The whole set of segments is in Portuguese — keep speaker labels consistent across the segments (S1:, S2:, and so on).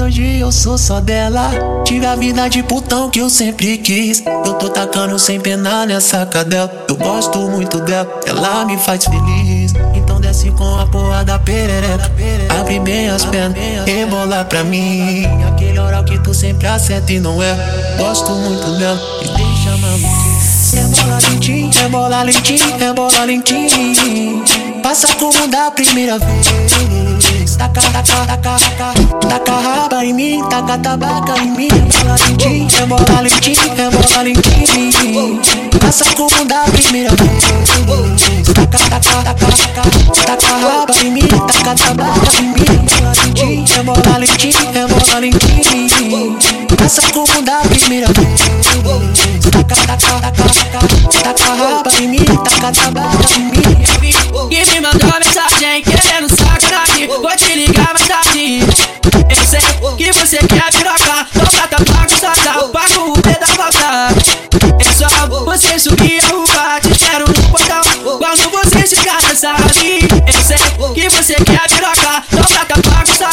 S1: hoje eu sou só dela. Tive a vida de putão que eu sempre quis. Eu tô tacando sem pena nessa cadela. Eu gosto muito dela, ela me faz feliz. Então desce com a porra da perereca. Abre bem as pernas, rebola pra mim. Aquele oral que tu sempre acerta e não é. Gosto muito dela e deixa maluquinho. Rebola lentinho, rebola lentinho, rebola lentinho. Passa como da primeira vez. Taca, taca, taca, taca, taca raba em mim, taca tabaca em mim. Rebola lentinho, rebola lentinho, rebola lentinho. Passa como da primeira vez. Taca, taca, taca, taca, taca raba em mim, taca tabaca em mim. Rebola lentinho, rebola lentinho, rebola lentinho. Passa como da primeira vez. Taca, taca, taca, taca, taca raba em mim, taca tabaca em mim.
S2: que me mandou mensagem querendo sacanagem Vou te ligar Eu sei que você quer piroca Então tá pago o pé da volta É só você subir a rua Te espero no portão Quando você chegar nessa ali Eu sei que você quer piroca Então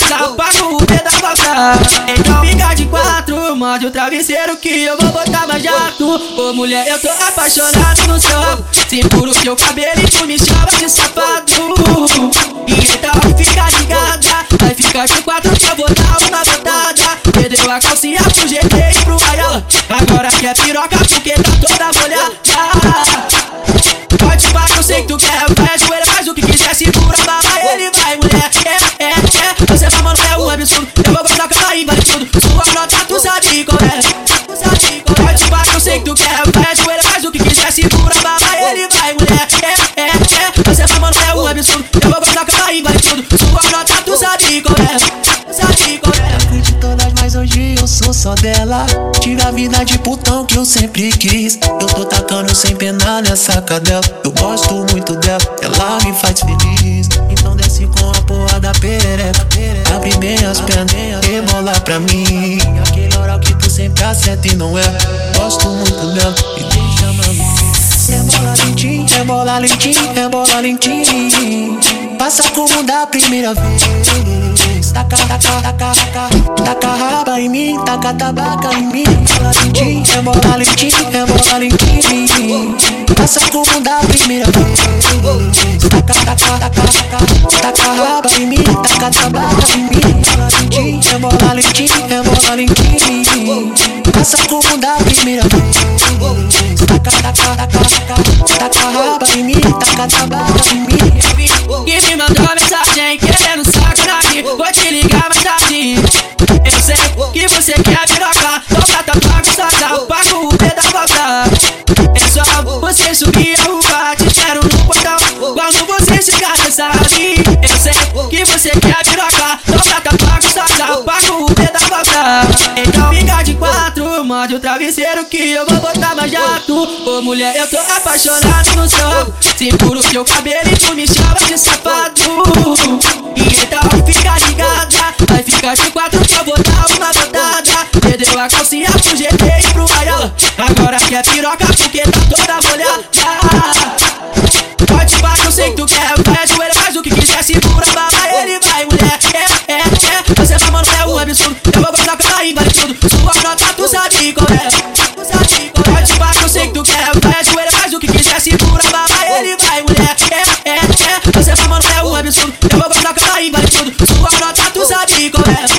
S2: tá pago o pé da volta Então fica de quatro Mande o travesseiro que eu vou botar mais jato. Ô mulher, eu tô apaixonado no seu Seguro seu cabelo e tu me chama de safado a calcinha pro GT pro Raiola Agora quer piroca porque tá toda molhada. Pode pá eu sei que tu quer Vai ajoelha, faz o que quiser Segura a barra, ele vai mulher. É, é, é Você vai mano, é um absurdo. Eu vou gostar que ela invade tudo. Sua nota tu sabe qual é. É. Pode pá eu sei que tu quer Vai ajoelha, faz o que quiser Segura a barra, ele vai mulher. É, é, é Você vai mano, é um absurdo. Eu vou gostar que ela invade tudo. Sua nota
S1: a vida de putão que eu sempre quis. Eu tô tacando sem pena nessa cadela. Eu gosto muito dela, ela me faz feliz. Então desce com a porra da perereca. Abre bem as pernas, rebola pra mim. Aquele oral que tu sempre acerta e não é. Gosto muito dela e deixa maluquinho. Rebola lentinho, rebola lentinho, rebola lentinho. Passa como da primeira vez. Taca, taca, taca, taca, taca raba em mim, taca tabaca em mim. Rebola lentinho, rebola lentinho, rebola lentinho. Passa como da primeira vez. Taca, taca, taca, taca, taca raba em mim, taca tabaca em mim. Rebola lentinho, rebola lentinho, rebola lentinho. Passa como da primeira vez. Taca, taca, taca, taca, taca raba em mim, taca tabaca
S2: que você quer piroca. Então tá bagunçada, pago o pé da volta É só você subir a rua Te espero no portão. Quando você chegar nessa ali Eu sei que você quer piroca. Então tá bagunçada, pago o pé da volta Então fica de quatro Mande o travesseiro que eu vou botar mais jato. Ô mulher, eu tô apaixonado no seu Seguro seu cabelo e tu me chama de safado. E então fica ligada Vai ficar de quatro vou dar uma a calcinha pro GT e pro Maiola. Agora quer é piroca porque tá toda molhada. Pode bater, eu sei que tu quer. Vai ajoelha, faz o que quiser. Segura a vai ele vai, mulher. É, é, é. Você tá mano, é um absurdo. Eu vou gozar que ela invade tudo. Sua nota, tu sabe qual é. Tu sabe. É. Pode bater, eu sei que tu quer. Vai ajoelha, faz o que quiser. Segura a vai ele vai, mulher. É, é, é. Você tá mano, é um absurdo. Eu vou gozar que ela invade tudo. Sua nota, tu sabe qual é.